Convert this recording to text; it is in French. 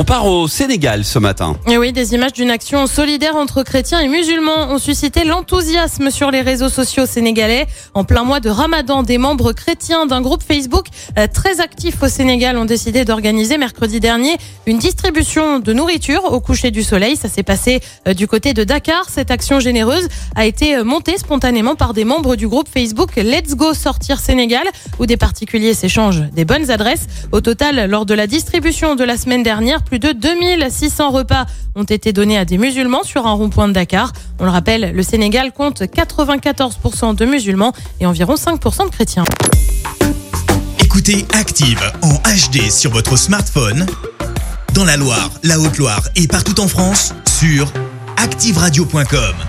On part au Sénégal ce matin. Et oui, des images d'une action solidaire entre chrétiens et musulmans ont suscité l'enthousiasme sur les réseaux sociaux sénégalais. En plein mois de Ramadan, des membres chrétiens d'un groupe Facebook euh, très actif au Sénégal ont décidé d'organiser mercredi dernier une distribution de nourriture au coucher du soleil. Ça s'est passé euh, du côté de Dakar. Cette action généreuse a été euh, montée spontanément par des membres du groupe Facebook Let's Go Sortir Sénégal, où des particuliers s'échangent des bonnes adresses. Au total, lors de la distribution de la semaine dernière, plus de 2600 repas ont été donnés à des musulmans sur un rond-point de Dakar. On le rappelle, le Sénégal compte 94% de musulmans et environ 5% de chrétiens. Écoutez Active en HD sur votre smartphone, dans la Loire, la Haute-Loire et partout en France, sur activeradio.com.